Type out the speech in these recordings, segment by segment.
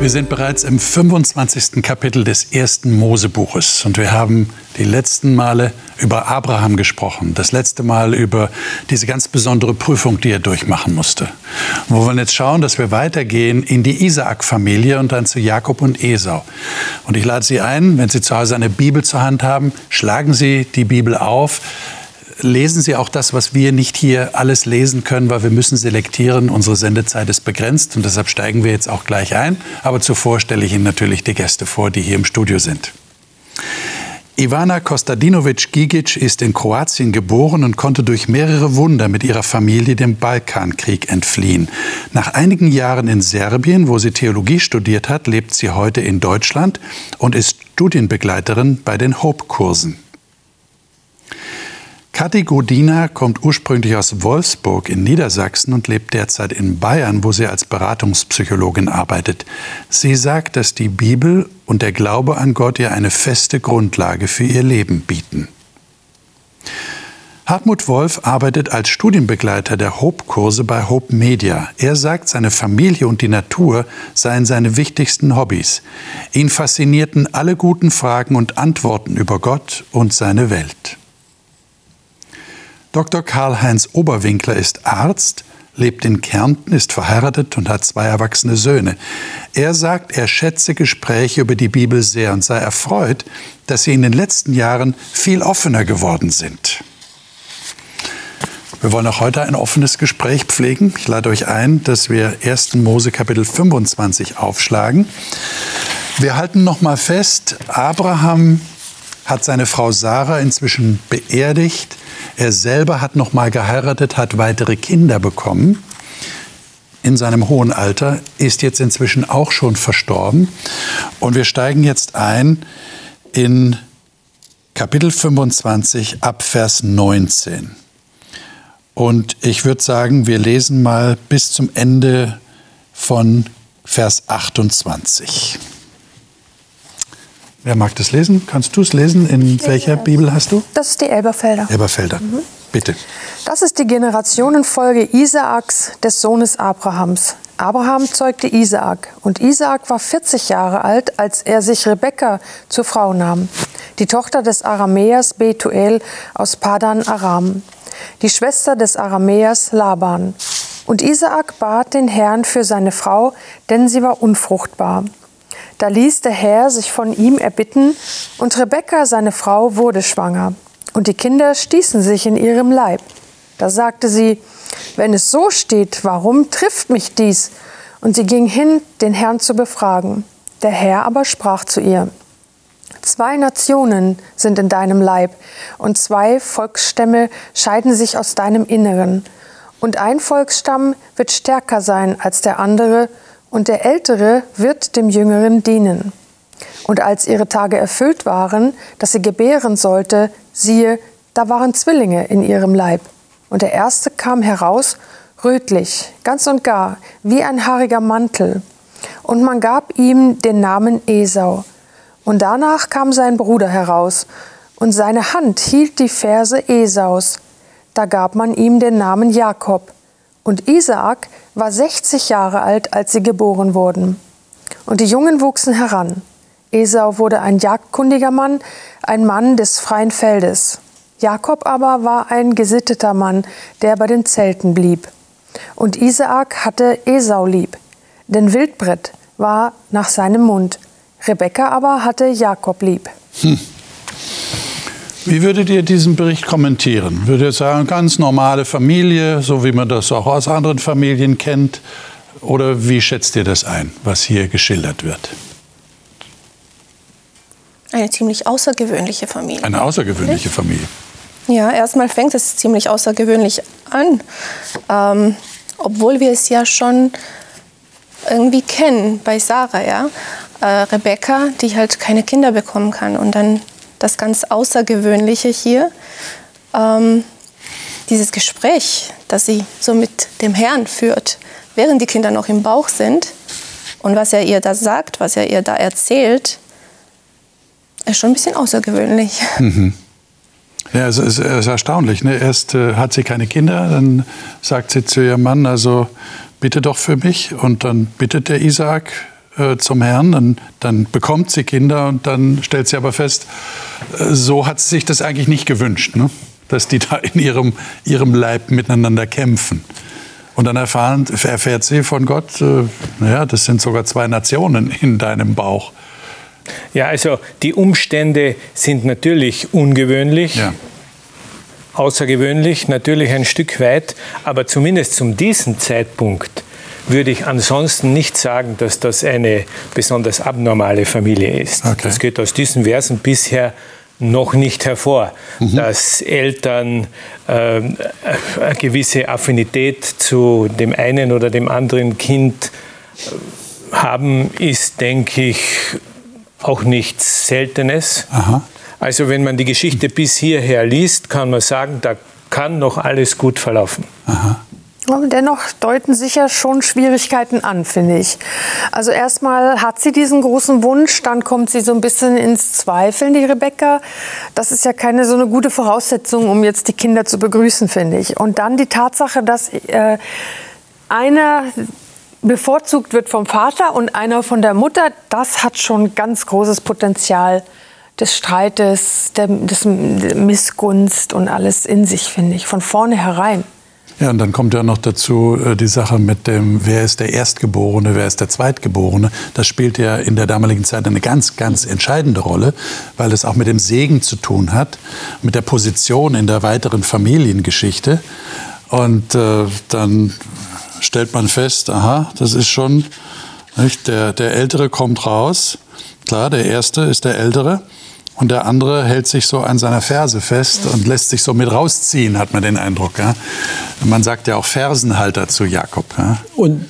Wir sind bereits im 25. Kapitel des ersten Mosebuches und wir haben die letzten Male über Abraham gesprochen, das letzte Mal über diese ganz besondere Prüfung, die er durchmachen musste. Und wir wollen jetzt schauen, dass wir weitergehen in die Isaak-Familie und dann zu Jakob und Esau. Und ich lade Sie ein, wenn Sie zu Hause eine Bibel zur Hand haben, schlagen Sie die Bibel auf, lesen Sie auch das, was wir nicht hier alles lesen können, weil wir müssen selektieren. Unsere Sendezeit ist begrenzt und deshalb steigen wir jetzt auch gleich ein. Aber zuvor stelle ich Ihnen natürlich die Gäste vor, die hier im Studio sind. Ivana Kostadinovic-Gigic ist in Kroatien geboren und konnte durch mehrere Wunder mit ihrer Familie dem Balkankrieg entfliehen. Nach einigen Jahren in Serbien, wo sie Theologie studiert hat, lebt sie heute in Deutschland und ist Studienbegleiterin bei den Hope-Kursen. Kathi Godina kommt ursprünglich aus Wolfsburg in Niedersachsen und lebt derzeit in Bayern, wo sie als Beratungspsychologin arbeitet. Sie sagt, dass die Bibel und der Glaube an Gott ihr eine feste Grundlage für ihr Leben bieten. Hartmut Wolf arbeitet als Studienbegleiter der Hope-Kurse bei Hope Media. Er sagt, seine Familie und die Natur seien seine wichtigsten Hobbys. Ihn faszinierten alle guten Fragen und Antworten über Gott und seine Welt. Dr. Karl-Heinz Oberwinkler ist Arzt, lebt in Kärnten, ist verheiratet und hat zwei erwachsene Söhne. Er sagt, er schätze Gespräche über die Bibel sehr und sei erfreut, dass sie in den letzten Jahren viel offener geworden sind. Wir wollen auch heute ein offenes Gespräch pflegen. Ich lade euch ein, dass wir 1. Mose Kapitel 25 aufschlagen. Wir halten noch mal fest, Abraham hat seine Frau Sarah inzwischen beerdigt. Er selber hat noch mal geheiratet, hat weitere Kinder bekommen. In seinem hohen Alter ist jetzt inzwischen auch schon verstorben. Und wir steigen jetzt ein in Kapitel 25 ab Vers 19. Und ich würde sagen, wir lesen mal bis zum Ende von Vers 28. Wer mag das lesen? Kannst du es lesen? In welcher Bibel hast du? Das ist die Elberfelder. Elberfelder. Mhm. Bitte. Das ist die Generationenfolge Isaaks, des Sohnes Abrahams. Abraham zeugte Isaak und Isaak war 40 Jahre alt, als er sich Rebekka zur Frau nahm, die Tochter des Aramäers Betuel aus Padan Aram, die Schwester des Aramäers Laban. Und Isaak bat den Herrn für seine Frau, denn sie war unfruchtbar. Da ließ der Herr sich von ihm erbitten, und Rebekka, seine Frau, wurde schwanger. Und die Kinder stießen sich in ihrem Leib. Da sagte sie, wenn es so steht, warum trifft mich dies? Und sie ging hin, den Herrn zu befragen. Der Herr aber sprach zu ihr, Zwei Nationen sind in deinem Leib, und zwei Volksstämme scheiden sich aus deinem Inneren. Und ein Volksstamm wird stärker sein als der andere, und der Ältere wird dem Jüngeren dienen. Und als ihre Tage erfüllt waren, dass sie gebären sollte, siehe, da waren Zwillinge in ihrem Leib. Und der erste kam heraus, rötlich, ganz und gar, wie ein haariger Mantel. Und man gab ihm den Namen Esau. Und danach kam sein Bruder heraus, und seine Hand hielt die Verse Esaus. Da gab man ihm den Namen Jakob. Und Isaak war 60 Jahre alt, als sie geboren wurden. Und die Jungen wuchsen heran. Esau wurde ein jagdkundiger Mann, ein Mann des freien Feldes. Jakob aber war ein gesitteter Mann, der bei den Zelten blieb. Und Isaak hatte Esau lieb, denn Wildbret war nach seinem Mund. Rebekka aber hatte Jakob lieb. Hm. Wie würdet ihr diesen Bericht kommentieren? Würdet ihr sagen, ganz normale Familie, so wie man das auch aus anderen Familien kennt? Oder wie schätzt ihr das ein, was hier geschildert wird? Eine ziemlich außergewöhnliche Familie. Eine außergewöhnliche Familie. Ja, erstmal fängt es ziemlich außergewöhnlich an, ähm, obwohl wir es ja schon irgendwie kennen bei Sarah, ja. Äh, Rebecca, die halt keine Kinder bekommen kann und dann das ganz Außergewöhnliche hier. Ähm, dieses Gespräch, das sie so mit dem Herrn führt, während die Kinder noch im Bauch sind und was er ihr da sagt, was er ihr da erzählt, ist schon ein bisschen außergewöhnlich. Mhm. Ja, es ist, es ist erstaunlich. Ne? Erst äh, hat sie keine Kinder, dann sagt sie zu ihrem Mann, also bitte doch für mich. Und dann bittet der Isaak äh, zum Herrn, dann, dann bekommt sie Kinder und dann stellt sie aber fest, äh, so hat sie sich das eigentlich nicht gewünscht, ne? dass die da in ihrem, ihrem Leib miteinander kämpfen. Und dann erfahren, erfährt sie von Gott, äh, naja, das sind sogar zwei Nationen in deinem Bauch. Ja, also die Umstände sind natürlich ungewöhnlich. Ja außergewöhnlich, natürlich ein Stück weit, aber zumindest zum diesem Zeitpunkt würde ich ansonsten nicht sagen, dass das eine besonders abnormale Familie ist. Okay. Das geht aus diesen Versen bisher noch nicht hervor, mhm. dass Eltern äh, eine gewisse Affinität zu dem einen oder dem anderen Kind äh, haben, ist, denke ich, auch nichts Seltenes. Aha. Also wenn man die Geschichte bis hierher liest, kann man sagen, da kann noch alles gut verlaufen. Aha. Dennoch deuten sich ja schon Schwierigkeiten an, finde ich. Also erstmal hat sie diesen großen Wunsch, dann kommt sie so ein bisschen ins Zweifeln, die Rebecca. Das ist ja keine so eine gute Voraussetzung, um jetzt die Kinder zu begrüßen, finde ich. Und dann die Tatsache, dass äh, einer bevorzugt wird vom Vater und einer von der Mutter, das hat schon ganz großes Potenzial des Streites, der, des Missgunst und alles in sich, finde ich, von vornherein. Ja, und dann kommt ja noch dazu äh, die Sache mit dem, wer ist der Erstgeborene, wer ist der Zweitgeborene. Das spielt ja in der damaligen Zeit eine ganz, ganz entscheidende Rolle, weil es auch mit dem Segen zu tun hat, mit der Position in der weiteren Familiengeschichte. Und äh, dann stellt man fest, aha, das ist schon, nicht, der, der Ältere kommt raus. Klar, der Erste ist der Ältere. Und der andere hält sich so an seiner Ferse fest und lässt sich so mit rausziehen, hat man den Eindruck. Ja? Man sagt ja auch Fersenhalter zu Jakob. Ja? Und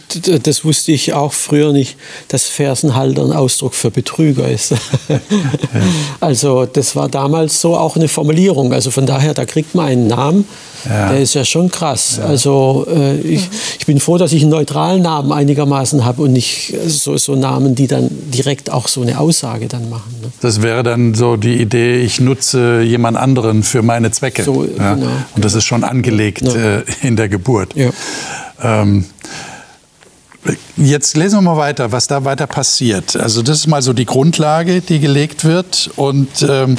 das wusste ich auch früher nicht, dass Fersenhalter ein Ausdruck für Betrüger ist. also das war damals so auch eine Formulierung. Also von daher, da kriegt man einen Namen, ja. der ist ja schon krass. Ja. Also äh, ich, ich, bin froh, dass ich einen neutralen Namen einigermaßen habe und nicht so, so Namen, die dann direkt auch so eine Aussage dann machen. Ne? Das wäre dann so die Idee, ich nutze jemand anderen für meine Zwecke. So, ja? genau. Und das ist schon angelegt äh, in der Geburt. Ähm, Jetzt lesen wir mal weiter, was da weiter passiert. Also das ist mal so die Grundlage, die gelegt wird. Und ähm,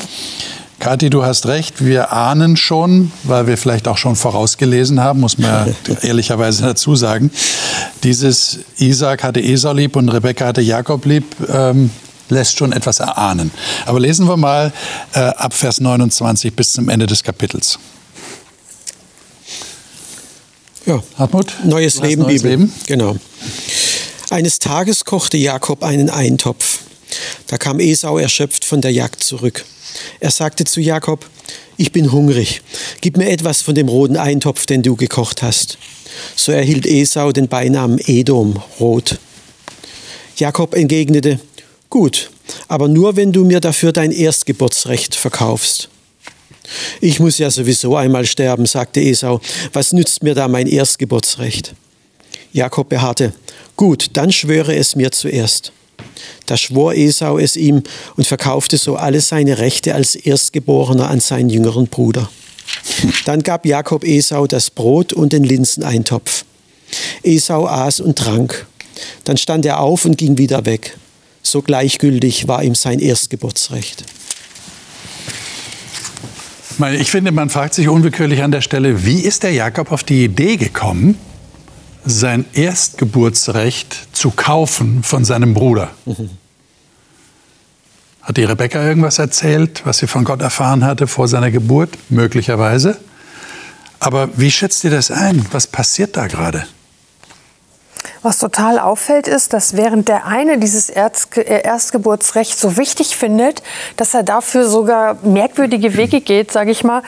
Kathi, du hast recht, wir ahnen schon, weil wir vielleicht auch schon vorausgelesen haben, muss man ehrlicherweise dazu sagen, dieses Isaac hatte Esau lieb und Rebekka hatte Jakob lieb, ähm, lässt schon etwas erahnen. Aber lesen wir mal äh, ab Vers 29 bis zum Ende des Kapitels. Ja, Hartmut? Neues Leben, neues Bibel. Leben? Genau. Eines Tages kochte Jakob einen Eintopf. Da kam Esau erschöpft von der Jagd zurück. Er sagte zu Jakob, ich bin hungrig, gib mir etwas von dem roten Eintopf, den du gekocht hast. So erhielt Esau den Beinamen Edom, rot. Jakob entgegnete, gut, aber nur wenn du mir dafür dein Erstgeburtsrecht verkaufst. Ich muss ja sowieso einmal sterben, sagte Esau, was nützt mir da mein Erstgeburtsrecht? Jakob beharrte, gut, dann schwöre es mir zuerst. Da schwor Esau es ihm und verkaufte so alle seine Rechte als Erstgeborener an seinen jüngeren Bruder. Dann gab Jakob Esau das Brot und den Linseneintopf. Esau aß und trank. Dann stand er auf und ging wieder weg. So gleichgültig war ihm sein Erstgeburtsrecht. Ich finde, man fragt sich unwillkürlich an der Stelle, wie ist der Jakob auf die Idee gekommen, sein Erstgeburtsrecht zu kaufen von seinem Bruder. Mhm. Hat die Rebecca irgendwas erzählt, was sie von Gott erfahren hatte vor seiner Geburt? Möglicherweise. Aber wie schätzt ihr das ein? Was passiert da gerade? Was total auffällt, ist, dass während der eine dieses äh, Erstgeburtsrecht so wichtig findet, dass er dafür sogar merkwürdige Wege geht, sage ich mal,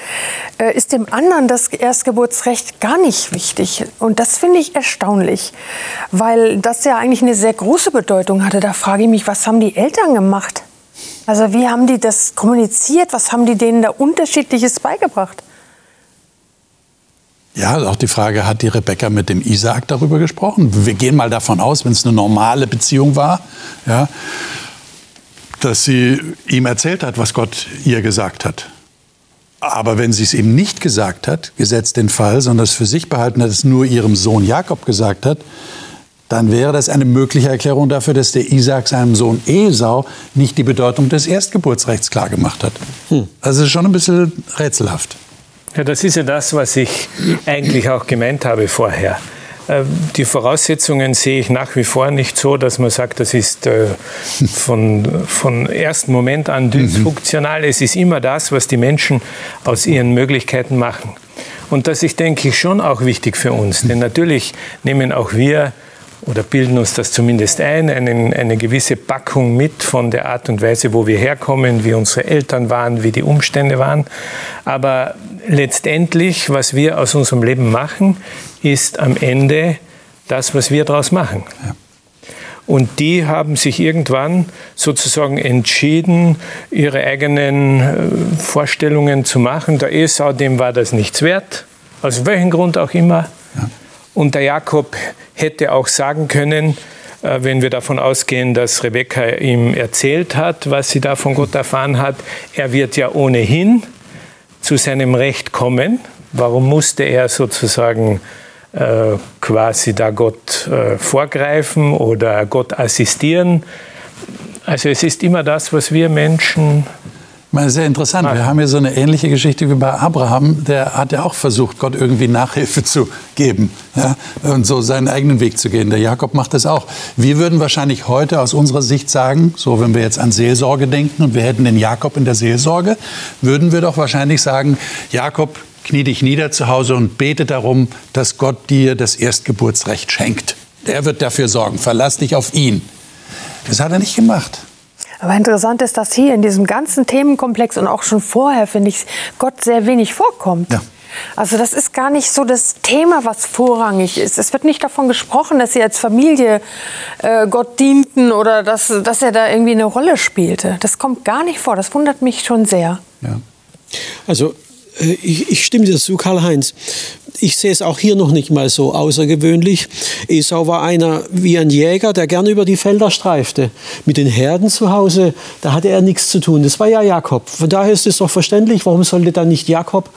äh, ist dem anderen das Erstgeburtsrecht gar nicht wichtig. Und das finde ich erstaunlich, weil das ja eigentlich eine sehr große Bedeutung hatte. Da frage ich mich, was haben die Eltern gemacht? Also wie haben die das kommuniziert? Was haben die denen da unterschiedliches beigebracht? Ja, auch die Frage, hat die Rebecca mit dem Isaac darüber gesprochen? Wir gehen mal davon aus, wenn es eine normale Beziehung war, ja, dass sie ihm erzählt hat, was Gott ihr gesagt hat. Aber wenn sie es ihm nicht gesagt hat, gesetzt den Fall, sondern es für sich behalten hat, es nur ihrem Sohn Jakob gesagt hat, dann wäre das eine mögliche Erklärung dafür, dass der Isaak seinem Sohn Esau nicht die Bedeutung des Erstgeburtsrechts klargemacht hat. Hm. Also schon ein bisschen rätselhaft. Ja, das ist ja das, was ich eigentlich auch gemeint habe vorher. Äh, die Voraussetzungen sehe ich nach wie vor nicht so, dass man sagt, das ist äh, von, von ersten Moment an mhm. dysfunktional. Es ist immer das, was die Menschen aus ihren Möglichkeiten machen. Und das ist, denke ich, schon auch wichtig für uns. Denn natürlich nehmen auch wir oder bilden uns das zumindest ein, eine, eine gewisse Packung mit von der Art und Weise, wo wir herkommen, wie unsere Eltern waren, wie die Umstände waren. Aber letztendlich, was wir aus unserem Leben machen, ist am Ende das, was wir daraus machen. Ja. Und die haben sich irgendwann sozusagen entschieden, ihre eigenen äh, Vorstellungen zu machen. Der Esau, dem war das nichts wert, aus welchem Grund auch immer. Ja. Und der Jakob hätte auch sagen können, äh, wenn wir davon ausgehen, dass Rebekka ihm erzählt hat, was sie da von Gott erfahren hat, er wird ja ohnehin zu seinem Recht kommen. Warum musste er sozusagen äh, quasi da Gott äh, vorgreifen oder Gott assistieren? Also es ist immer das, was wir Menschen meine, sehr interessant. Wir haben hier so eine ähnliche Geschichte wie bei Abraham. Der hat ja auch versucht, Gott irgendwie Nachhilfe zu geben ja, und so seinen eigenen Weg zu gehen. Der Jakob macht das auch. Wir würden wahrscheinlich heute aus unserer Sicht sagen, so wenn wir jetzt an Seelsorge denken und wir hätten den Jakob in der Seelsorge, würden wir doch wahrscheinlich sagen, Jakob, knie dich nieder zu Hause und bete darum, dass Gott dir das Erstgeburtsrecht schenkt. Der wird dafür sorgen. Verlass dich auf ihn. Das hat er nicht gemacht. Aber interessant ist, dass hier in diesem ganzen Themenkomplex und auch schon vorher, finde ich, Gott sehr wenig vorkommt. Ja. Also das ist gar nicht so das Thema, was vorrangig ist. Es wird nicht davon gesprochen, dass sie als Familie äh, Gott dienten oder dass, dass er da irgendwie eine Rolle spielte. Das kommt gar nicht vor. Das wundert mich schon sehr. Ja. Also ich, ich stimme dir zu, Karl-Heinz. Ich sehe es auch hier noch nicht mal so außergewöhnlich. Esau war einer wie ein Jäger, der gerne über die Felder streifte. Mit den Herden zu Hause, da hatte er nichts zu tun. Das war ja Jakob. Von daher ist es doch verständlich, warum sollte dann nicht Jakob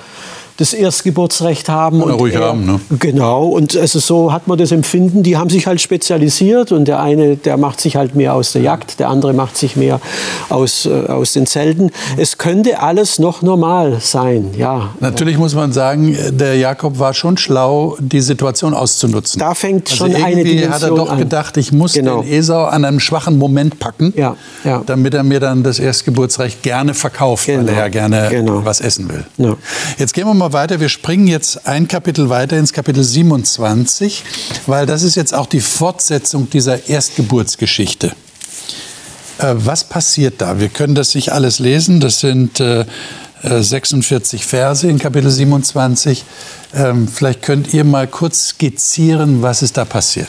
das Erstgeburtsrecht haben. Oder ruhig er, haben, ne? Genau, und also so hat man das Empfinden, die haben sich halt spezialisiert und der eine, der macht sich halt mehr aus der Jagd, der andere macht sich mehr aus, äh, aus den Zelten. Es könnte alles noch normal sein, ja. Natürlich muss man sagen, der Jakob war schon schlau, die Situation auszunutzen. Da fängt also schon eine Dimension hat er doch an. gedacht, ich muss genau. den Esau an einem schwachen Moment packen, ja, ja. damit er mir dann das Erstgeburtsrecht gerne verkauft, genau. weil er ja gerne genau. was essen will. Ja. Jetzt gehen wir mal mal weiter. Wir springen jetzt ein Kapitel weiter ins Kapitel 27, weil das ist jetzt auch die Fortsetzung dieser Erstgeburtsgeschichte. Äh, was passiert da? Wir können das nicht alles lesen. Das sind äh, 46 äh, Verse in Kapitel 27. Ähm, vielleicht könnt ihr mal kurz skizzieren, was ist da passiert.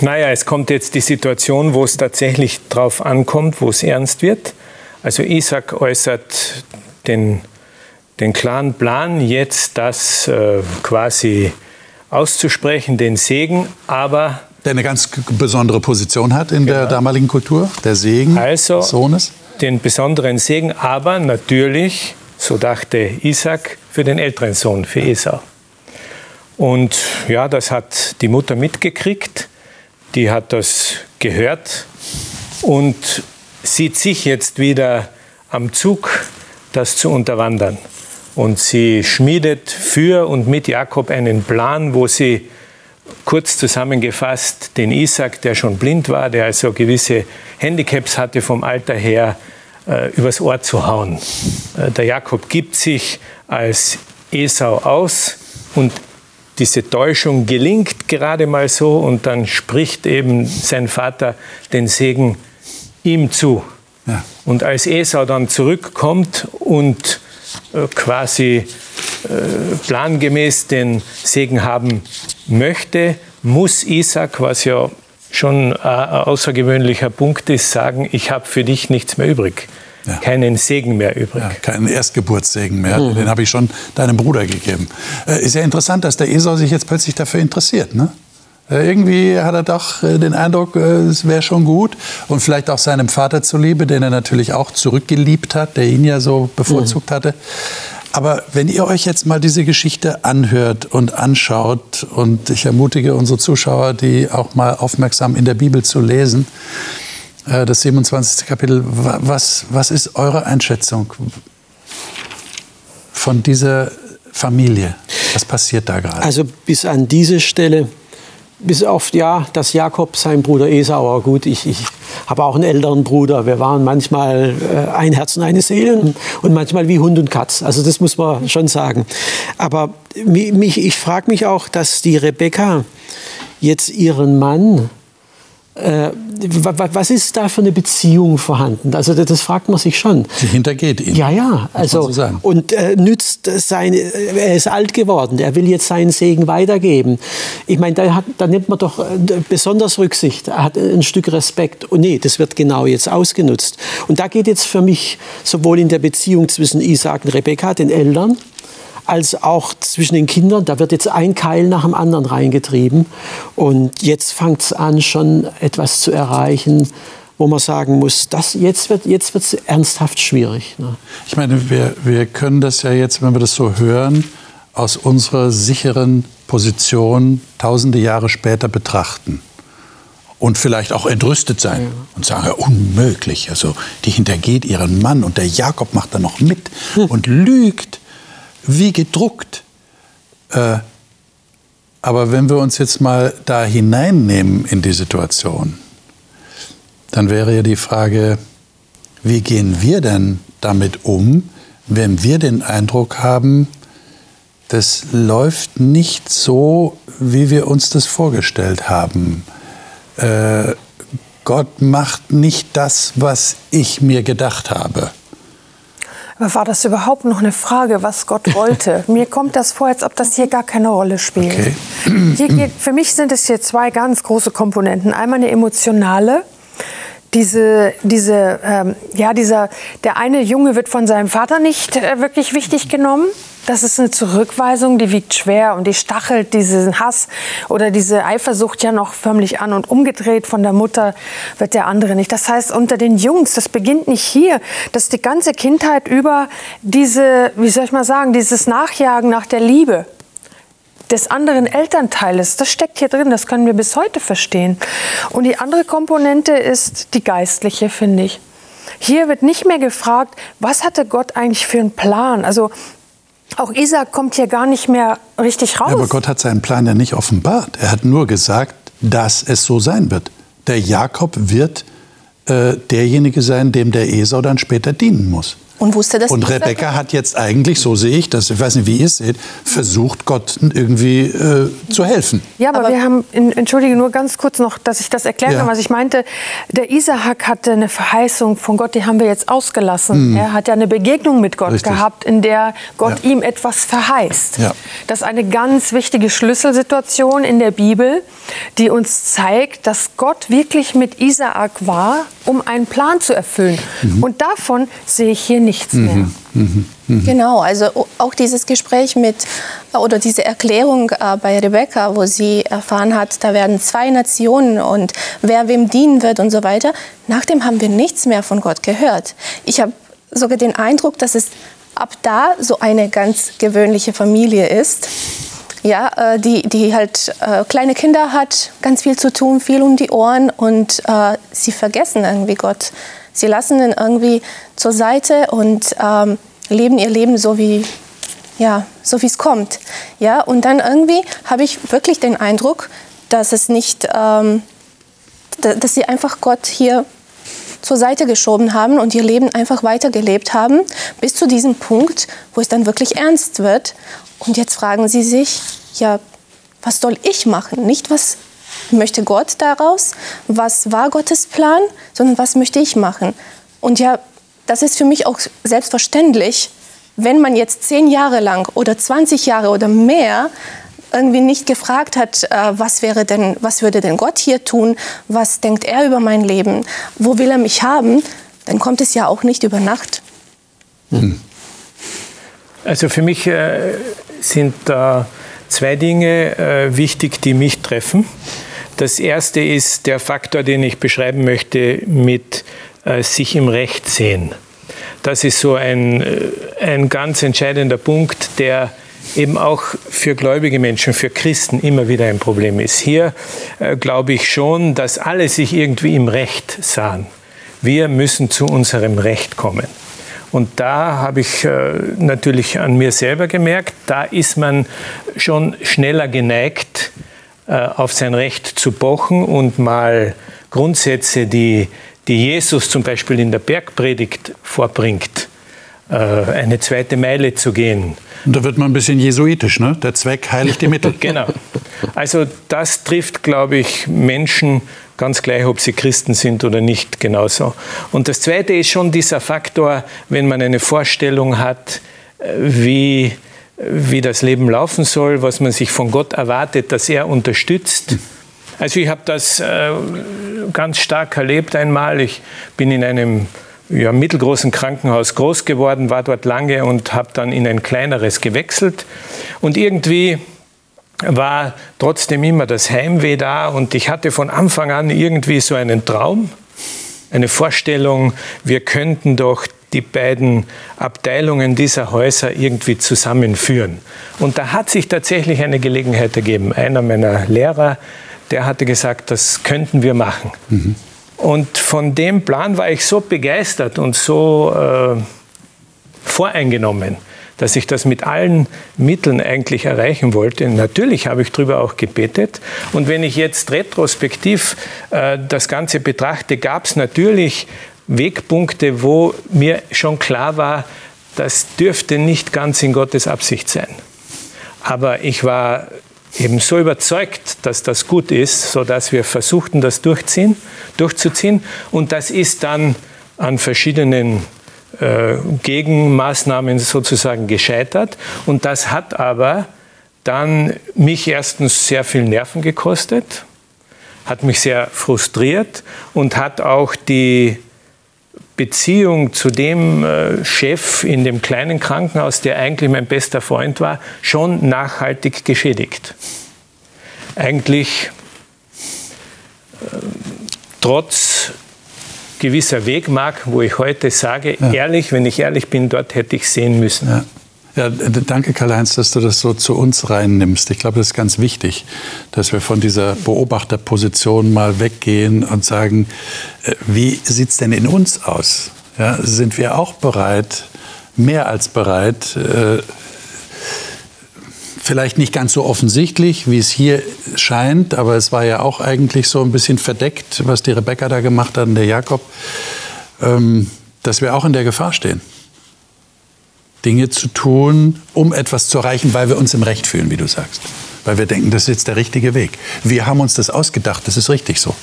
Naja, es kommt jetzt die Situation, wo es tatsächlich drauf ankommt, wo es ernst wird. Also Isaac äußert den, den klaren Plan, jetzt das äh, quasi auszusprechen, den Segen, aber der eine ganz besondere Position hat in genau. der damaligen Kultur, der Segen also des Sohnes. Den besonderen Segen, aber natürlich, so dachte Isaac, für den älteren Sohn, für Esau. Und ja, das hat die Mutter mitgekriegt, die hat das gehört und sieht sich jetzt wieder am Zug, das zu unterwandern. Und sie schmiedet für und mit Jakob einen Plan, wo sie kurz zusammengefasst den Isaac, der schon blind war, der also gewisse Handicaps hatte vom Alter her, äh, übers Ohr zu hauen. Äh, der Jakob gibt sich als Esau aus und diese Täuschung gelingt gerade mal so und dann spricht eben sein Vater den Segen ihm zu. Ja. Und als Esau dann zurückkommt und äh, quasi äh, plangemäß den Segen haben möchte, muss Isaac, was ja schon ein außergewöhnlicher Punkt ist, sagen, ich habe für dich nichts mehr übrig. Ja. Keinen Segen mehr übrig. Ja, keinen Erstgeburtssegen mehr. Mhm. Den habe ich schon deinem Bruder gegeben. Äh, ist ja interessant, dass der Esau sich jetzt plötzlich dafür interessiert. Ne? Äh, irgendwie hat er doch äh, den Eindruck, äh, es wäre schon gut. Und vielleicht auch seinem Vater zuliebe, den er natürlich auch zurückgeliebt hat, der ihn ja so bevorzugt mhm. hatte. Aber wenn ihr euch jetzt mal diese Geschichte anhört und anschaut, und ich ermutige unsere Zuschauer, die auch mal aufmerksam in der Bibel zu lesen, das 27. Kapitel, was, was ist eure Einschätzung von dieser Familie? Was passiert da gerade? Also bis an diese Stelle bis auf ja, dass Jakob sein Bruder Esau, gut, ich, ich habe auch einen älteren Bruder. Wir waren manchmal äh, ein Herz und eine Seele und manchmal wie Hund und Katz. Also das muss man schon sagen. Aber mich, ich frage mich auch, dass die Rebecca jetzt ihren Mann was ist da für eine Beziehung vorhanden? Also das, fragt man sich schon. Sie hintergeht ihn. Ja, ja. Also so und äh, nützt seine. Er ist alt geworden. Er will jetzt seinen Segen weitergeben. Ich meine, da, da nimmt man doch äh, besonders Rücksicht. Er hat ein Stück Respekt. Und nee, das wird genau jetzt ausgenutzt. Und da geht jetzt für mich sowohl in der Beziehung zwischen Isaac und Rebekka, den Eltern, als auch zwischen den Kindern. Da wird jetzt ein Keil nach dem anderen reingetrieben. Und jetzt fängt es an, schon etwas zu erreichen, wo man sagen muss, das, jetzt wird es jetzt ernsthaft schwierig. Ne? Ich meine, wir, wir können das ja jetzt, wenn wir das so hören, aus unserer sicheren Position tausende Jahre später betrachten und vielleicht auch entrüstet sein ja. und sagen, ja, unmöglich. Also die hintergeht ihren Mann und der Jakob macht da noch mit hm. und lügt wie gedruckt. Äh, aber wenn wir uns jetzt mal da hineinnehmen in die Situation, dann wäre ja die Frage, wie gehen wir denn damit um, wenn wir den Eindruck haben, das läuft nicht so, wie wir uns das vorgestellt haben. Äh, Gott macht nicht das, was ich mir gedacht habe. Aber war das überhaupt noch eine Frage, was Gott wollte? Mir kommt das vor, als ob das hier gar keine Rolle spielt. Okay. Geht, für mich sind es hier zwei ganz große Komponenten. Einmal eine emotionale, diese, diese, ähm, ja, dieser, der eine Junge wird von seinem Vater nicht äh, wirklich wichtig genommen. Das ist eine Zurückweisung, die wiegt schwer und die stachelt diesen Hass oder diese Eifersucht ja noch förmlich an und umgedreht von der Mutter wird der andere nicht. Das heißt, unter den Jungs, das beginnt nicht hier, das ist die ganze Kindheit über diese, wie soll ich mal sagen, dieses Nachjagen nach der Liebe des anderen Elternteiles, das steckt hier drin, das können wir bis heute verstehen. Und die andere Komponente ist die geistliche, finde ich. Hier wird nicht mehr gefragt, was hatte Gott eigentlich für einen Plan? Also auch Isaac kommt hier gar nicht mehr richtig raus. Ja, aber Gott hat seinen Plan ja nicht offenbart. Er hat nur gesagt, dass es so sein wird. Der Jakob wird äh, derjenige sein, dem der Esau dann später dienen muss und wusste das. Und Rebecca hat jetzt eigentlich, so sehe ich das, ich weiß nicht, wie ihr es seht, versucht, Gott irgendwie äh, zu helfen. Ja, aber, aber, wir haben, entschuldige nur ganz kurz noch, dass ich das erklären ja. kann, was ich meinte. Der Isaak hatte eine Verheißung von Gott, die haben wir jetzt ausgelassen. Mhm. Er hat ja eine Begegnung mit Gott Richtig. gehabt, in der Gott ja. ihm etwas verheißt. Ja. Das ist eine ganz wichtige Schlüsselsituation in der Bibel, die uns zeigt, dass Gott wirklich mit Isaak war, um einen Plan zu erfüllen. Mhm. Und davon sehe ich hier nicht nichts mehr. Mhm, mhm, mhm. Genau, also auch dieses Gespräch mit oder diese Erklärung äh, bei Rebecca, wo sie erfahren hat, da werden zwei Nationen und wer wem dienen wird und so weiter. Nachdem haben wir nichts mehr von Gott gehört. Ich habe sogar den Eindruck, dass es ab da so eine ganz gewöhnliche Familie ist. Ja, äh, die, die halt äh, kleine Kinder hat, ganz viel zu tun, viel um die Ohren und äh, sie vergessen irgendwie Gott. Sie lassen ihn irgendwie zur Seite und ähm, leben ihr Leben so wie ja, so es kommt. Ja, und dann irgendwie habe ich wirklich den Eindruck, dass es nicht, ähm, dass sie einfach Gott hier zur Seite geschoben haben und ihr Leben einfach weitergelebt haben, bis zu diesem Punkt, wo es dann wirklich ernst wird. Und jetzt fragen sie sich, ja, was soll ich machen? Nicht, was möchte Gott daraus? Was war Gottes Plan? Sondern was möchte ich machen? Und ja, das ist für mich auch selbstverständlich, wenn man jetzt zehn Jahre lang oder 20 Jahre oder mehr irgendwie nicht gefragt hat, äh, was wäre denn, was würde denn Gott hier tun, was denkt er über mein Leben, wo will er mich haben, dann kommt es ja auch nicht über Nacht. Hm. Also für mich äh, sind da zwei Dinge äh, wichtig, die mich treffen. Das erste ist der Faktor, den ich beschreiben möchte mit äh, sich im Recht sehen. das ist so ein, äh, ein ganz entscheidender Punkt, der eben auch für gläubige Menschen, für Christen immer wieder ein Problem ist. Hier äh, glaube ich schon, dass alle sich irgendwie im Recht sahen. Wir müssen zu unserem Recht kommen. Und da habe ich äh, natürlich an mir selber gemerkt, da ist man schon schneller geneigt, auf sein Recht zu pochen und mal Grundsätze, die, die Jesus zum Beispiel in der Bergpredigt vorbringt, äh, eine zweite Meile zu gehen. Und da wird man ein bisschen jesuitisch, ne? Der Zweck heiligt die Mittel. genau. Also das trifft, glaube ich, Menschen ganz gleich, ob sie Christen sind oder nicht, genauso. Und das Zweite ist schon dieser Faktor, wenn man eine Vorstellung hat, äh, wie, wie das Leben laufen soll, was man sich von Gott erwartet, dass er unterstützt. Also ich habe das äh, ganz stark erlebt einmal. Ich bin in einem ja, mittelgroßen Krankenhaus groß geworden, war dort lange und habe dann in ein kleineres gewechselt. Und irgendwie war trotzdem immer das Heimweh da und ich hatte von Anfang an irgendwie so einen Traum, eine Vorstellung, wir könnten doch die beiden Abteilungen dieser Häuser irgendwie zusammenführen. Und da hat sich tatsächlich eine Gelegenheit ergeben. Einer meiner Lehrer, der hatte gesagt, das könnten wir machen. Mhm. Und von dem Plan war ich so begeistert und so äh, voreingenommen, dass ich das mit allen Mitteln eigentlich erreichen wollte. Natürlich habe ich darüber auch gebetet. Und wenn ich jetzt retrospektiv äh, das Ganze betrachte, gab es natürlich Wegpunkte, wo mir schon klar war, das dürfte nicht ganz in Gottes Absicht sein. Aber ich war eben so überzeugt, dass das gut ist, sodass wir versuchten, das durchziehen, durchzuziehen. Und das ist dann an verschiedenen äh, Gegenmaßnahmen sozusagen gescheitert. Und das hat aber dann mich erstens sehr viel Nerven gekostet, hat mich sehr frustriert und hat auch die Beziehung zu dem äh, Chef in dem kleinen Krankenhaus, der eigentlich mein bester Freund war, schon nachhaltig geschädigt. Eigentlich äh, trotz gewisser Wegmark, wo ich heute sage, ja. ehrlich, wenn ich ehrlich bin, dort hätte ich sehen müssen. Ja. Ja, danke Karl-Heinz, dass du das so zu uns reinnimmst. Ich glaube, das ist ganz wichtig, dass wir von dieser Beobachterposition mal weggehen und sagen, äh, wie sieht es denn in uns aus? Ja, sind wir auch bereit, mehr als bereit, äh, vielleicht nicht ganz so offensichtlich, wie es hier scheint, aber es war ja auch eigentlich so ein bisschen verdeckt, was die Rebecca da gemacht hat und der Jakob, ähm, dass wir auch in der Gefahr stehen Dinge zu tun, um etwas zu erreichen, weil wir uns im Recht fühlen, wie du sagst. Weil wir denken, das ist jetzt der richtige Weg. Wir haben uns das ausgedacht, das ist richtig so.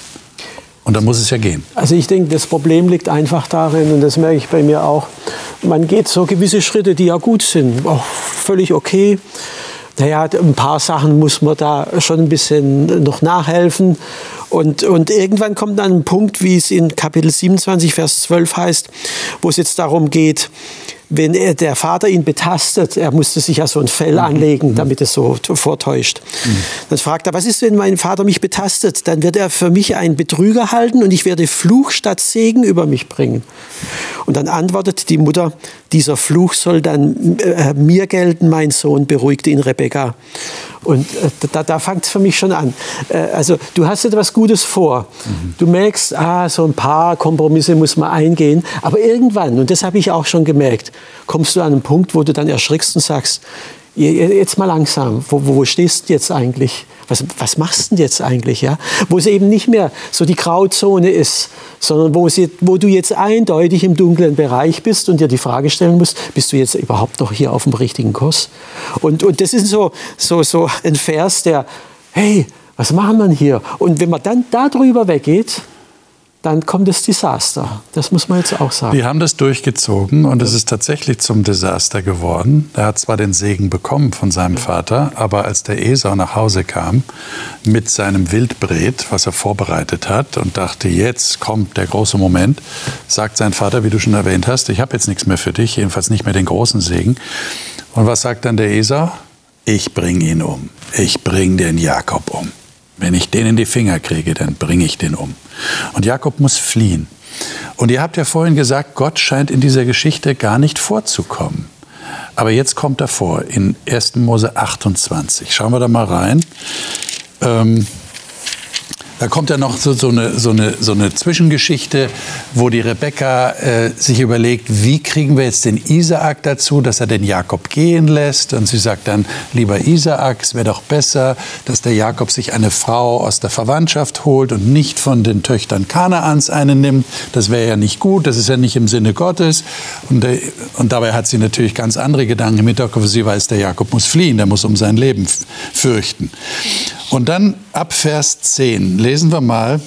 Und dann muss es ja gehen. Also ich denke, das Problem liegt einfach darin, und das merke ich bei mir auch, man geht so gewisse Schritte, die ja gut sind, auch völlig okay. Naja, ein paar Sachen muss man da schon ein bisschen noch nachhelfen. Und, und irgendwann kommt dann ein Punkt, wie es in Kapitel 27, Vers 12 heißt, wo es jetzt darum geht, wenn er, der Vater ihn betastet, er musste sich ja so ein Fell mhm. anlegen, mhm. damit es so vortäuscht. Mhm. Dann fragt er, was ist, wenn mein Vater mich betastet? Dann wird er für mich einen Betrüger halten und ich werde Fluch statt Segen über mich bringen. Und dann antwortet die Mutter, dieser Fluch soll dann äh, mir gelten, mein Sohn, beruhigte ihn Rebekka. Und äh, da, da fängt es für mich schon an. Äh, also du hast etwas Gutes vor. Mhm. Du merkst, ah, so ein paar Kompromisse muss man eingehen. Aber irgendwann, und das habe ich auch schon gemerkt, kommst du an einen Punkt, wo du dann erschrickst und sagst, jetzt mal langsam, wo, wo stehst du jetzt eigentlich? Was, was machst du denn jetzt eigentlich? Ja? Wo es eben nicht mehr so die Grauzone ist, sondern wo, sie, wo du jetzt eindeutig im dunklen Bereich bist und dir die Frage stellen musst, bist du jetzt überhaupt noch hier auf dem richtigen Kurs? Und, und das ist so, so, so ein Vers, der, hey, was machen wir hier? Und wenn man dann darüber weggeht, dann kommt das Desaster. Das muss man jetzt auch sagen. Die haben das durchgezogen und es ist tatsächlich zum Desaster geworden. Er hat zwar den Segen bekommen von seinem Vater, aber als der Esau nach Hause kam mit seinem Wildbret, was er vorbereitet hat und dachte, jetzt kommt der große Moment, sagt sein Vater, wie du schon erwähnt hast, ich habe jetzt nichts mehr für dich, jedenfalls nicht mehr den großen Segen. Und was sagt dann der Esau? Ich bringe ihn um. Ich bringe den Jakob um. Wenn ich den in die Finger kriege, dann bringe ich den um. Und Jakob muss fliehen. Und ihr habt ja vorhin gesagt, Gott scheint in dieser Geschichte gar nicht vorzukommen. Aber jetzt kommt er vor in 1. Mose 28. Schauen wir da mal rein. Ähm, da kommt ja noch so, so, eine, so, eine, so eine Zwischengeschichte, wo die Rebecca äh, sich überlegt, wie kriegen wir jetzt den Isaak dazu, dass er den Jakob gehen lässt. Und sie sagt dann, lieber Isaak, es wäre doch besser, dass der Jakob sich eine Frau aus der Verwandtschaft holt und nicht von den Töchtern Kanaans eine nimmt. Das wäre ja nicht gut, das ist ja nicht im Sinne Gottes. Und, äh, und dabei hat sie natürlich ganz andere Gedanken im Hinterkopf. Sie weiß, der Jakob muss fliehen, der muss um sein Leben fürchten. Und dann ab Vers 10 lesen wir mal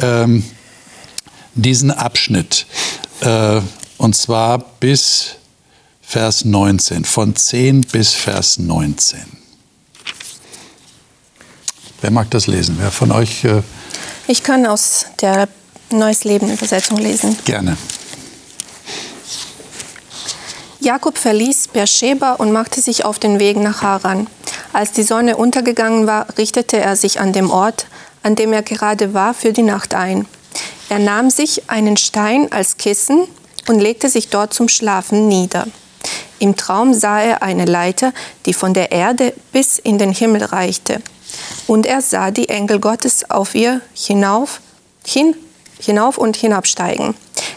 ähm, diesen Abschnitt. Äh, und zwar bis Vers 19, von 10 bis Vers 19. Wer mag das lesen? Wer von euch? Äh ich kann aus der Neues Leben Übersetzung lesen. Gerne. Jakob verließ Beersheba und machte sich auf den Weg nach Haran. Als die Sonne untergegangen war, richtete er sich an dem Ort, an dem er gerade war, für die Nacht ein. Er nahm sich einen Stein als Kissen und legte sich dort zum Schlafen nieder. Im Traum sah er eine Leiter, die von der Erde bis in den Himmel reichte. Und er sah die Engel Gottes auf ihr hinauf, hin, hinauf und hinabsteigen.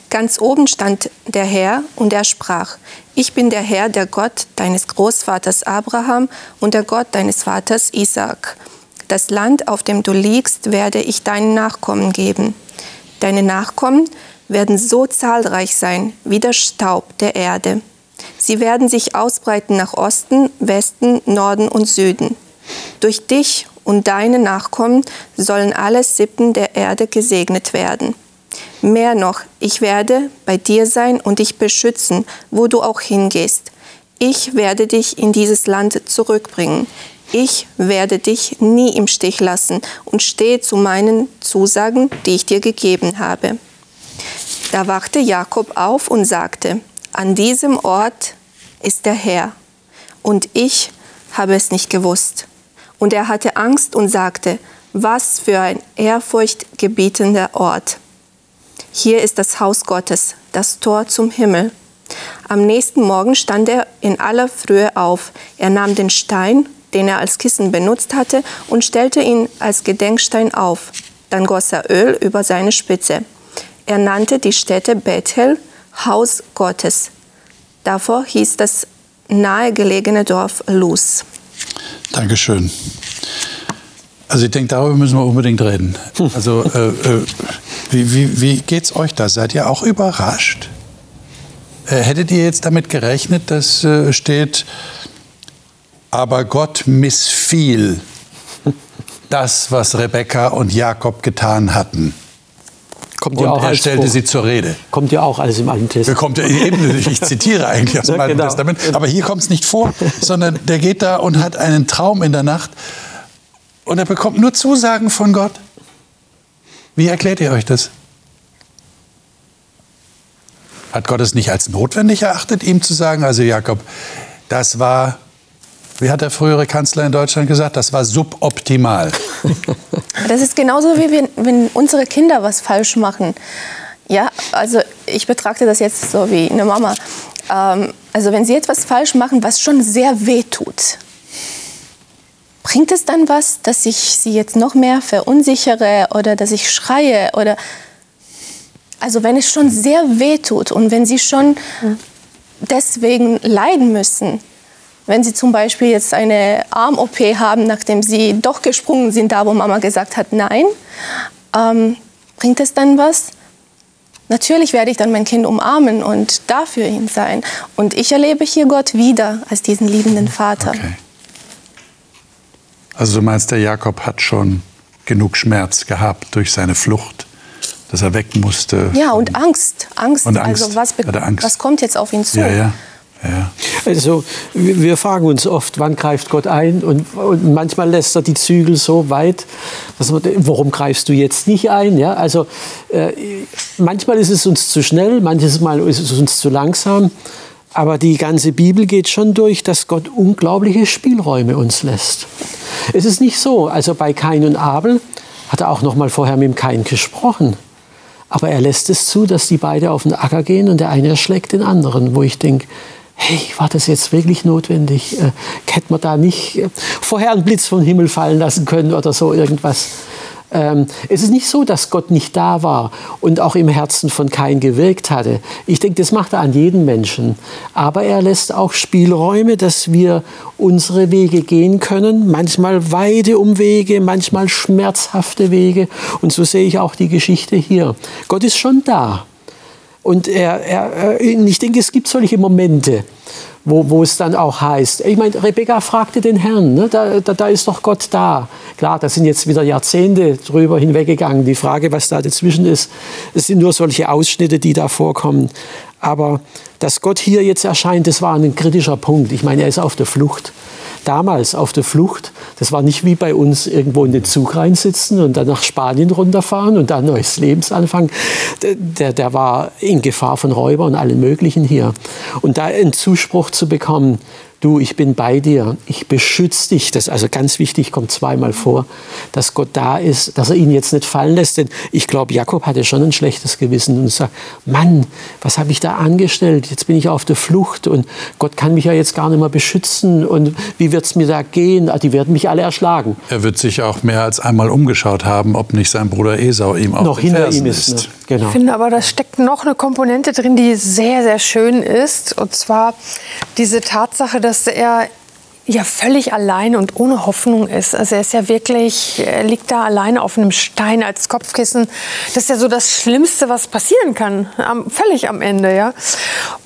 Ganz oben stand der Herr und er sprach, ich bin der Herr, der Gott deines Großvaters Abraham und der Gott deines Vaters Isaak. Das Land, auf dem du liegst, werde ich deinen Nachkommen geben. Deine Nachkommen werden so zahlreich sein wie der Staub der Erde. Sie werden sich ausbreiten nach Osten, Westen, Norden und Süden. Durch dich und deine Nachkommen sollen alle Sippen der Erde gesegnet werden. Mehr noch, ich werde bei dir sein und dich beschützen, wo du auch hingehst. Ich werde dich in dieses Land zurückbringen. Ich werde dich nie im Stich lassen und stehe zu meinen Zusagen, die ich dir gegeben habe. Da wachte Jakob auf und sagte, an diesem Ort ist der Herr, und ich habe es nicht gewusst. Und er hatte Angst und sagte, was für ein ehrfurchtgebietender Ort. Hier ist das Haus Gottes, das Tor zum Himmel. Am nächsten Morgen stand er in aller Frühe auf. Er nahm den Stein, den er als Kissen benutzt hatte, und stellte ihn als Gedenkstein auf. Dann goss er Öl über seine Spitze. Er nannte die Stätte Bethel Haus Gottes. Davor hieß das nahegelegene Dorf Luz. Dankeschön. Also ich denke, darüber müssen wir unbedingt reden. Also äh, äh, wie, wie, wie geht's euch da? Seid ihr auch überrascht? Äh, hättet ihr jetzt damit gerechnet, dass äh, steht, aber Gott missfiel das, was Rebekka und Jakob getan hatten? Kommt ja auch er stellte vor. sie zur Rede. Kommt ja auch alles im Alten Testament. Kommt, eben, ich zitiere eigentlich aus dem Alten genau. Testament. Aber hier kommt es nicht vor, sondern der geht da und hat einen Traum in der Nacht und er bekommt nur Zusagen von Gott. Wie erklärt ihr euch das? Hat Gott es nicht als notwendig erachtet, ihm zu sagen, also Jakob, das war, wie hat der frühere Kanzler in Deutschland gesagt, das war suboptimal. Das ist genauso wie wenn, wenn unsere Kinder was falsch machen. Ja, also ich betrachte das jetzt so wie eine Mama. Ähm, also wenn sie etwas falsch machen, was schon sehr weh tut, bringt es dann was, dass ich sie jetzt noch mehr verunsichere oder dass ich schreie oder also wenn es schon sehr weh tut und wenn sie schon deswegen leiden müssen, wenn sie zum Beispiel jetzt eine Arm-OP haben, nachdem sie doch gesprungen sind, da wo Mama gesagt hat, nein, ähm, bringt es dann was? Natürlich werde ich dann mein Kind umarmen und da für ihn sein. Und ich erlebe hier Gott wieder als diesen liebenden Vater. Okay. Also du meinst, der Jakob hat schon genug Schmerz gehabt durch seine Flucht, dass er weg musste. Ja, und Angst. Angst. Und Angst. Also was, Angst. was kommt jetzt auf ihn zu? Ja, ja. Ja. Also wir fragen uns oft, wann greift Gott ein? Und, und, manchmal lässt er die Zügel so weit, dass man, warum greifst du jetzt nicht ein? Ja, also äh, manchmal ist es uns zu schnell, manches Mal ist es uns zu langsam. Aber die ganze Bibel geht schon durch, dass Gott unglaubliche Spielräume uns lässt. Es ist nicht so, also bei Kain und Abel hat er auch noch mal vorher mit dem Kain gesprochen. Aber er lässt es zu, dass die beide auf den Acker gehen und der eine erschlägt den anderen, wo ich denke, hey, war das jetzt wirklich notwendig? Äh, hätte man da nicht äh, vorher einen Blitz vom Himmel fallen lassen können oder so irgendwas? Ähm, es ist nicht so, dass Gott nicht da war und auch im Herzen von Kain gewirkt hatte. Ich denke, das macht er an jeden Menschen. Aber er lässt auch Spielräume, dass wir unsere Wege gehen können. Manchmal weite Umwege, manchmal schmerzhafte Wege. Und so sehe ich auch die Geschichte hier. Gott ist schon da. Und er, er, ich denke, es gibt solche Momente wo, wo es dann auch heißt. Ich meine, Rebecca fragte den Herrn, ne? da, da, da, ist doch Gott da. Klar, da sind jetzt wieder Jahrzehnte drüber hinweggegangen. Die Frage, was da dazwischen ist, es sind nur solche Ausschnitte, die da vorkommen. Aber dass Gott hier jetzt erscheint, das war ein kritischer Punkt. Ich meine, er ist auf der Flucht damals auf der Flucht, das war nicht wie bei uns irgendwo in den Zug reinsitzen und dann nach Spanien runterfahren und dann neues Lebensanfang. Der, der war in Gefahr von Räubern und allen möglichen hier. Und da einen Zuspruch zu bekommen, du, ich bin bei dir, ich beschütze dich. Das ist also ganz wichtig, kommt zweimal vor, dass Gott da ist, dass er ihn jetzt nicht fallen lässt. Denn ich glaube, Jakob hatte schon ein schlechtes Gewissen und sagt, Mann, was habe ich da angestellt? Jetzt bin ich auf der Flucht und Gott kann mich ja jetzt gar nicht mehr beschützen. Und wie wird es mir da gehen? Ah, die werden mich alle erschlagen. Er wird sich auch mehr als einmal umgeschaut haben, ob nicht sein Bruder Esau ihm auch noch hinter ihm ist. ist. Ne? Genau. Ich finde aber, da steckt noch eine Komponente drin, die sehr, sehr schön ist. Und zwar diese Tatsache, dass er ja völlig allein und ohne Hoffnung ist. Also er ist ja wirklich, er liegt da alleine auf einem Stein als Kopfkissen. Das ist ja so das Schlimmste, was passieren kann, am, völlig am Ende, ja.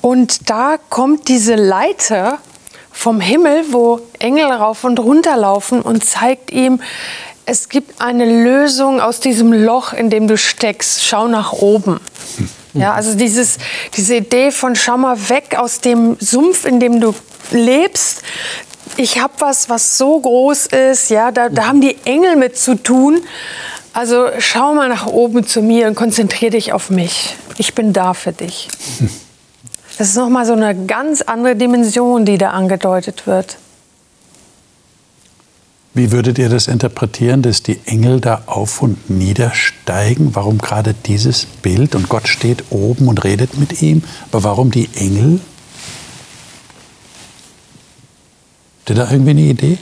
Und da kommt diese Leiter vom Himmel, wo Engel rauf und runter laufen und zeigt ihm, es gibt eine Lösung aus diesem Loch, in dem du steckst. Schau nach oben. Ja, also dieses, diese Idee von schau mal weg aus dem Sumpf, in dem du lebst. Ich habe was, was so groß ist, ja, da, da haben die Engel mit zu tun. Also schau mal nach oben zu mir und konzentriere dich auf mich. Ich bin da für dich. Das ist nochmal so eine ganz andere Dimension, die da angedeutet wird. Wie würdet ihr das interpretieren, dass die Engel da auf und niedersteigen? Warum gerade dieses Bild und Gott steht oben und redet mit ihm? Aber warum die Engel? Habt ihr da irgendwie eine Idee?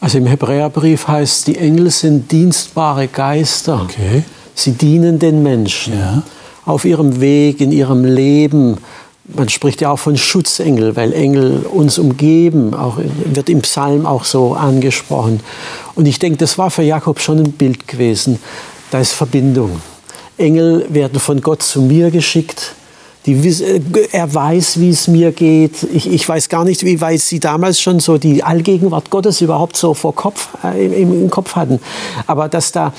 Also im Hebräerbrief heißt, die Engel sind dienstbare Geister. Okay. Sie dienen den Menschen ja. auf ihrem Weg, in ihrem Leben. Man spricht ja auch von Schutzengel, weil Engel uns umgeben, auch, wird im Psalm auch so angesprochen. Und ich denke, das war für Jakob schon ein Bild gewesen. Da ist Verbindung. Engel werden von Gott zu mir geschickt die, äh, er weiß, wie es mir geht. Ich, ich, weiß gar nicht, wie weit Sie damals schon so die Allgegenwart Gottes überhaupt so vor Kopf, äh, im, im, Kopf hatten. Aber dass da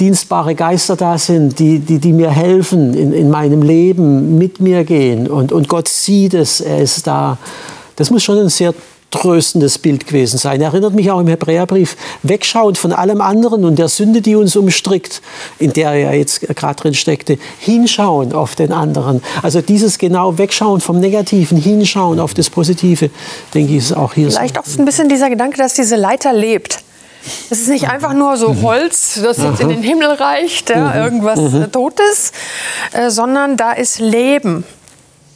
dienstbare Geister da sind, die, die, die mir helfen in, in meinem Leben, mit mir gehen und, und Gott sieht es, er ist da. Das muss schon ein sehr tröstendes Bild gewesen sein. Erinnert mich auch im Hebräerbrief, wegschauend von allem anderen und der Sünde, die uns umstrickt, in der er jetzt gerade drin steckte, hinschauen auf den anderen. Also dieses genau Wegschauen vom Negativen, hinschauen auf das Positive, denke ich, ist auch hier Vielleicht so. auch ein bisschen dieser Gedanke, dass diese Leiter lebt. Es ist nicht einfach nur so Holz, das jetzt in den Himmel reicht, ja, mhm. irgendwas mhm. Totes, äh, sondern da ist Leben,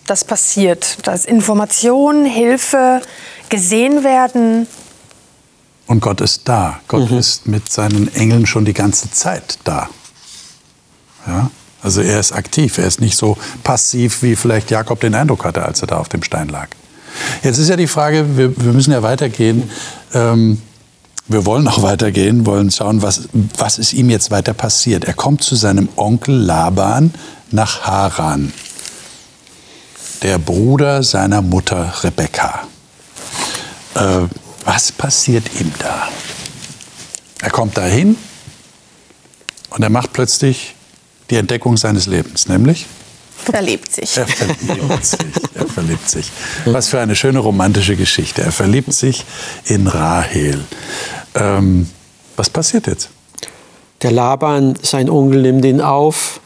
das passiert. Da ist Information, Hilfe, gesehen werden. Und Gott ist da. Gott mhm. ist mit seinen Engeln schon die ganze Zeit da. Ja? Also er ist aktiv, er ist nicht so passiv, wie vielleicht Jakob den Eindruck hatte, als er da auf dem Stein lag. Jetzt ist ja die Frage, wir, wir müssen ja weitergehen. Ähm, wir wollen auch weitergehen, wollen schauen, was, was ist ihm jetzt weiter passiert. Er kommt zu seinem Onkel Laban nach Haran, der Bruder seiner Mutter Rebekka äh, was passiert ihm da? Er kommt dahin und er macht plötzlich die Entdeckung seines Lebens, nämlich verliebt sich. Er verliebt sich. Er verliebt sich. Was für eine schöne romantische Geschichte. Er verliebt sich in Rahel. Ähm, was passiert jetzt? Der Laban, sein Onkel, nimmt ihn auf.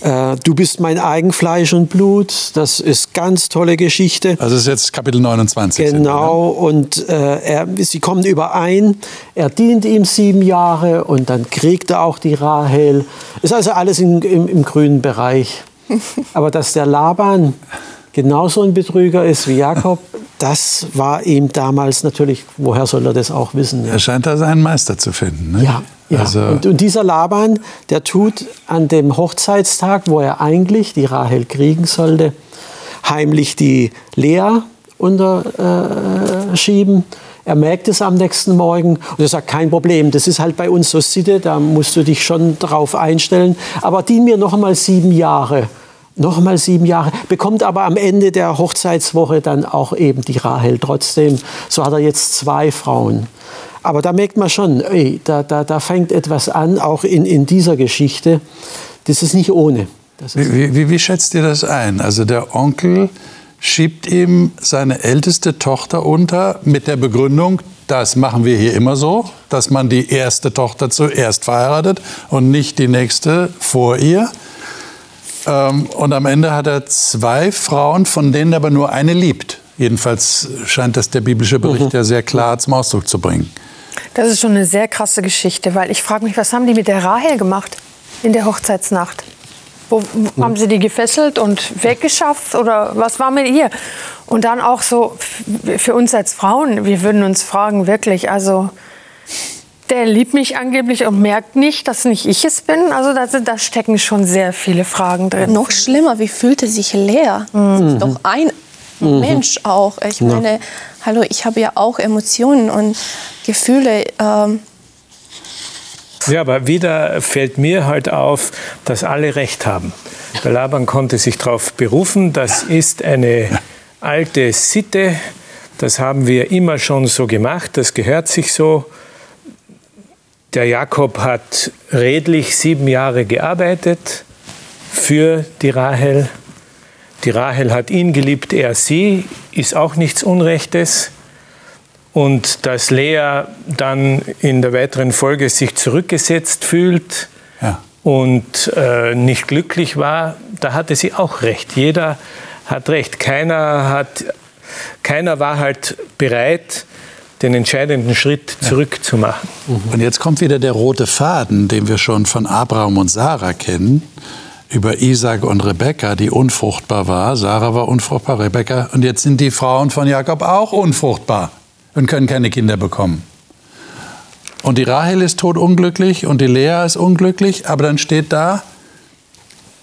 Äh, du bist mein Eigenfleisch und Blut. Das ist ganz tolle Geschichte. Also das ist jetzt Kapitel 29. Genau, und äh, er, sie kommen überein. Er dient ihm sieben Jahre und dann kriegt er auch die Rahel. Ist also alles in, im, im grünen Bereich. Aber dass der Laban genauso ein Betrüger ist wie Jakob, das war ihm damals natürlich, woher soll er das auch wissen? Ja. Er scheint da seinen Meister zu finden. Ne? Ja, ja. Also und, und, dieser Laban, der tut an dem Hochzeitstag, wo er eigentlich die Rahel kriegen sollte, heimlich die Lea unterschieben. Äh, er merkt es am nächsten Morgen und er sagt, kein Problem, das ist halt bei uns so Sitte, da musst du dich schon drauf einstellen. Aber dien mir noch einmal sieben Jahre nochmal sieben Jahre, bekommt aber am Ende der Hochzeitswoche dann auch eben die Rahel trotzdem. So hat er jetzt zwei Frauen. Aber da merkt man schon, ey, da, da, da fängt etwas an, auch in, in dieser Geschichte. Das ist nicht ohne. Ist wie, wie, wie schätzt ihr das ein? Also der Onkel schiebt ihm seine älteste Tochter unter mit der Begründung, das machen wir hier immer so, dass man die erste Tochter zuerst verheiratet und nicht die nächste vor ihr. Ähm, und am Ende hat er zwei Frauen, von denen er aber nur eine liebt. Jedenfalls scheint das der biblische Bericht mhm. ja sehr klar zum Ausdruck zu bringen. Das ist schon eine sehr krasse Geschichte, weil ich frage mich, was haben die mit der Rahel gemacht in der Hochzeitsnacht? Wo, mhm. Haben sie die gefesselt und weggeschafft oder was war mit ihr? Und dann auch so für uns als Frauen, wir würden uns fragen, wirklich, also der liebt mich angeblich und merkt nicht, dass nicht ich es bin. Also da, da stecken schon sehr viele Fragen drin. Noch schlimmer, wie fühlte sich Lea? Mhm. Doch ein mhm. Mensch auch. Ich meine, ja. hallo, ich habe ja auch Emotionen und Gefühle. Ähm. Ja, aber wieder fällt mir halt auf, dass alle Recht haben. Der Laban konnte sich darauf berufen, das ist eine alte Sitte, das haben wir immer schon so gemacht, das gehört sich so. Der Jakob hat redlich sieben Jahre gearbeitet für die Rahel. Die Rahel hat ihn geliebt, er sie, ist auch nichts Unrechtes. Und dass Lea dann in der weiteren Folge sich zurückgesetzt fühlt ja. und äh, nicht glücklich war, da hatte sie auch recht. Jeder hat recht. Keiner, hat, keiner war halt bereit, den entscheidenden Schritt zurückzumachen. Und jetzt kommt wieder der rote Faden, den wir schon von Abraham und Sarah kennen, über Isaac und Rebekka, die unfruchtbar war. Sarah war unfruchtbar, Rebekka. Und jetzt sind die Frauen von Jakob auch unfruchtbar und können keine Kinder bekommen. Und die Rahel ist todunglücklich und die Lea ist unglücklich, aber dann steht da,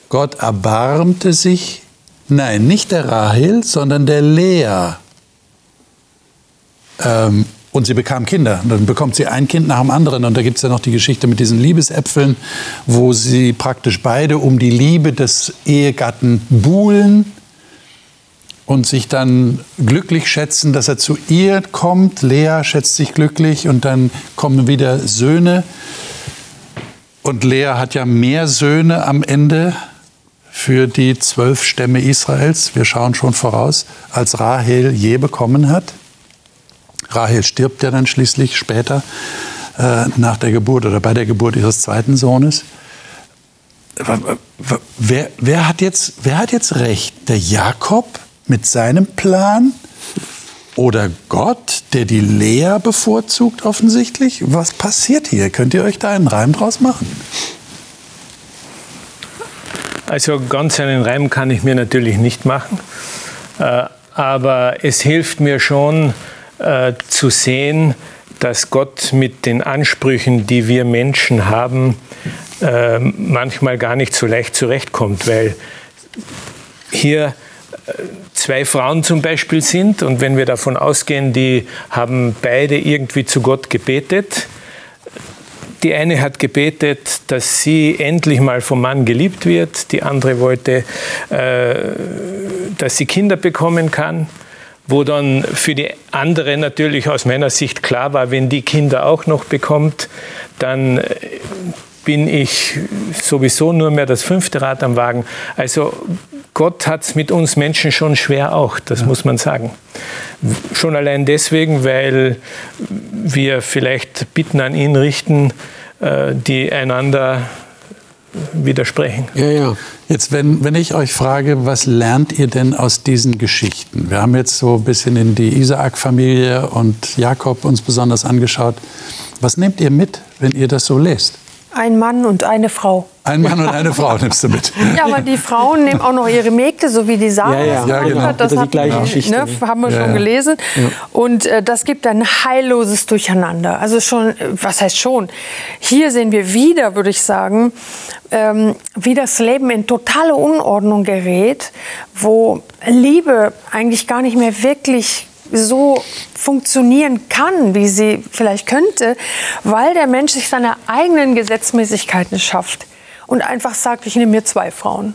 Gott erbarmte sich, nein, nicht der Rahel, sondern der Lea ähm, und sie bekam Kinder. Und dann bekommt sie ein Kind nach dem anderen. Und da gibt es ja noch die Geschichte mit diesen Liebesäpfeln, wo sie praktisch beide um die Liebe des Ehegatten buhlen und sich dann glücklich schätzen, dass er zu ihr kommt. Lea schätzt sich glücklich und dann kommen wieder Söhne. Und Lea hat ja mehr Söhne am Ende für die zwölf Stämme Israels. Wir schauen schon voraus, als Rahel je bekommen hat. Rahel stirbt ja dann schließlich später äh, nach der Geburt oder bei der Geburt ihres zweiten Sohnes. Wer, wer, hat jetzt, wer hat jetzt recht? Der Jakob mit seinem Plan oder Gott, der die Lea bevorzugt offensichtlich? Was passiert hier? Könnt ihr euch da einen Reim draus machen? Also ganz einen Reim kann ich mir natürlich nicht machen, äh, aber es hilft mir schon, äh, zu sehen, dass Gott mit den Ansprüchen, die wir Menschen haben, äh, manchmal gar nicht so leicht zurechtkommt, weil hier äh, zwei Frauen zum Beispiel sind und wenn wir davon ausgehen, die haben beide irgendwie zu Gott gebetet. Die eine hat gebetet, dass sie endlich mal vom Mann geliebt wird, die andere wollte, äh, dass sie Kinder bekommen kann wo dann für die andere natürlich aus meiner Sicht klar war, wenn die Kinder auch noch bekommt, dann äh, bin ich sowieso nur mehr das fünfte Rad am Wagen. Also Gott hat es mit uns Menschen schon schwer auch, das ja. muss man sagen. Schon allein deswegen, weil wir vielleicht Bitten an ihn richten, äh, die einander widersprechen. Ja, ja. Jetzt, wenn, wenn ich euch frage, was lernt ihr denn aus diesen Geschichten? Wir haben jetzt so ein bisschen in die Isaak-Familie und Jakob uns besonders angeschaut. Was nehmt ihr mit, wenn ihr das so lest? Ein Mann und eine Frau. Ein Mann und eine Frau nimmst du mit. Ja, aber die Frauen nehmen auch noch ihre Mägde, so wie die Sarah. Ja, ja, ja genau. Das hat, die gleiche Geschichte. Ne, haben wir ja, schon gelesen. Ja. Und äh, das gibt ein heilloses Durcheinander. Also schon, was heißt schon? Hier sehen wir wieder, würde ich sagen, ähm, wie das Leben in totale Unordnung gerät, wo Liebe eigentlich gar nicht mehr wirklich so funktionieren kann, wie sie vielleicht könnte, weil der Mensch sich seine eigenen Gesetzmäßigkeiten schafft und einfach sagt, ich nehme mir zwei Frauen.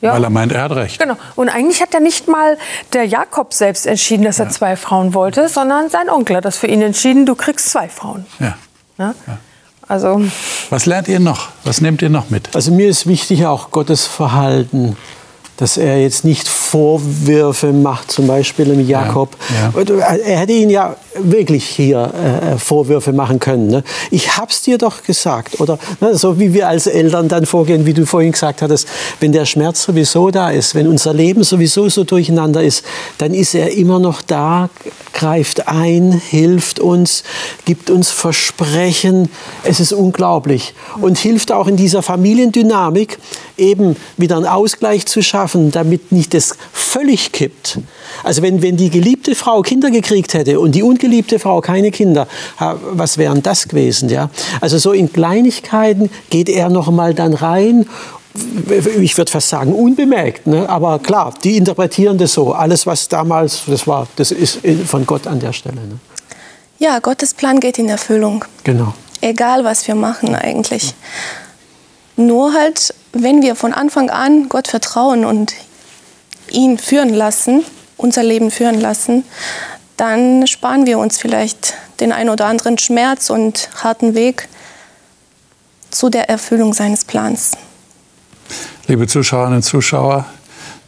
Ja. Weil er meint, er hat recht. Genau. Und eigentlich hat ja nicht mal der Jakob selbst entschieden, dass er zwei Frauen wollte, sondern sein Onkel hat das für ihn entschieden, du kriegst zwei Frauen. Ja. ja? Also. Was lernt ihr noch? Was nehmt ihr noch mit? Also mir ist wichtig auch Gottes Verhalten dass er jetzt nicht Vorwürfe macht, zum Beispiel im Jakob. Ja, ja. Er hätte ihn ja wirklich hier äh, Vorwürfe machen können. Ne? Ich hab's dir doch gesagt. Oder ne, so wie wir als Eltern dann vorgehen, wie du vorhin gesagt hattest, wenn der Schmerz sowieso da ist, wenn unser Leben sowieso so durcheinander ist, dann ist er immer noch da, greift ein, hilft uns, gibt uns Versprechen. Es ist unglaublich. Und hilft auch in dieser Familiendynamik eben wieder einen Ausgleich zu schaffen, damit nicht das völlig kippt. Also wenn, wenn die geliebte Frau Kinder gekriegt hätte und die ungeliebte Frau keine Kinder, was wären das gewesen? Ja? Also so in Kleinigkeiten geht er noch mal dann rein ich würde fast sagen, unbemerkt. Ne? Aber klar, die interpretieren das so. Alles, was damals, das war, das ist von Gott an der Stelle. Ne? Ja, Gottes Plan geht in Erfüllung. Genau. Egal, was wir machen eigentlich. Nur halt, wenn wir von Anfang an Gott vertrauen und ihn führen lassen, unser Leben führen lassen, dann sparen wir uns vielleicht den ein oder anderen Schmerz und harten Weg zu der Erfüllung seines Plans. Liebe Zuschauerinnen und Zuschauer,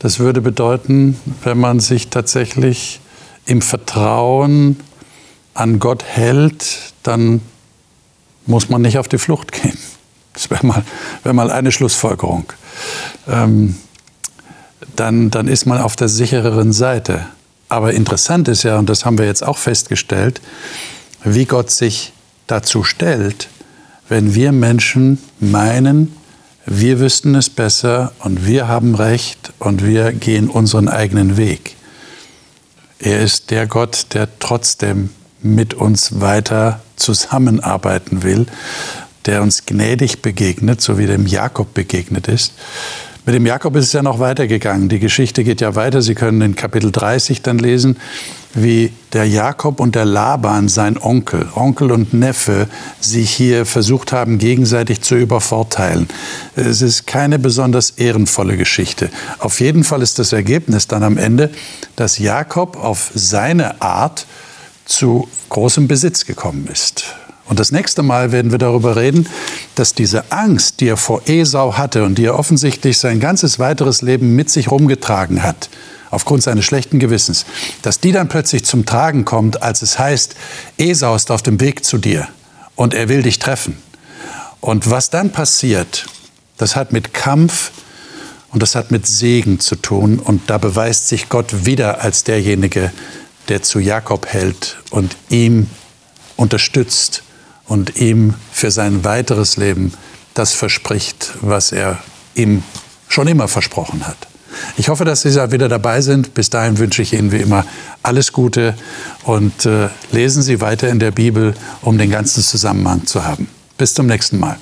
das würde bedeuten, wenn man sich tatsächlich im Vertrauen an Gott hält, dann muss man nicht auf die Flucht gehen. Das wäre mal, wär mal eine Schlussfolgerung. Ähm, dann, dann ist man auf der sichereren Seite. Aber interessant ist ja, und das haben wir jetzt auch festgestellt, wie Gott sich dazu stellt, wenn wir Menschen meinen, wir wüssten es besser und wir haben Recht und wir gehen unseren eigenen Weg. Er ist der Gott, der trotzdem mit uns weiter zusammenarbeiten will, der uns gnädig begegnet, so wie dem Jakob begegnet ist mit dem Jakob ist es ja noch weitergegangen. Die Geschichte geht ja weiter. Sie können in Kapitel 30 dann lesen, wie der Jakob und der Laban, sein Onkel, Onkel und Neffe, sich hier versucht haben, gegenseitig zu übervorteilen. Es ist keine besonders ehrenvolle Geschichte. Auf jeden Fall ist das Ergebnis dann am Ende, dass Jakob auf seine Art zu großem Besitz gekommen ist. Und das nächste Mal werden wir darüber reden, dass diese Angst, die er vor Esau hatte und die er offensichtlich sein ganzes weiteres Leben mit sich rumgetragen hat, aufgrund seines schlechten Gewissens, dass die dann plötzlich zum Tragen kommt, als es heißt, Esau ist auf dem Weg zu dir und er will dich treffen. Und was dann passiert, das hat mit Kampf und das hat mit Segen zu tun. Und da beweist sich Gott wieder als derjenige, der zu Jakob hält und ihm unterstützt und ihm für sein weiteres Leben das verspricht, was er ihm schon immer versprochen hat. Ich hoffe, dass Sie wieder dabei sind. Bis dahin wünsche ich Ihnen wie immer alles Gute und äh, lesen Sie weiter in der Bibel, um den ganzen Zusammenhang zu haben. Bis zum nächsten Mal.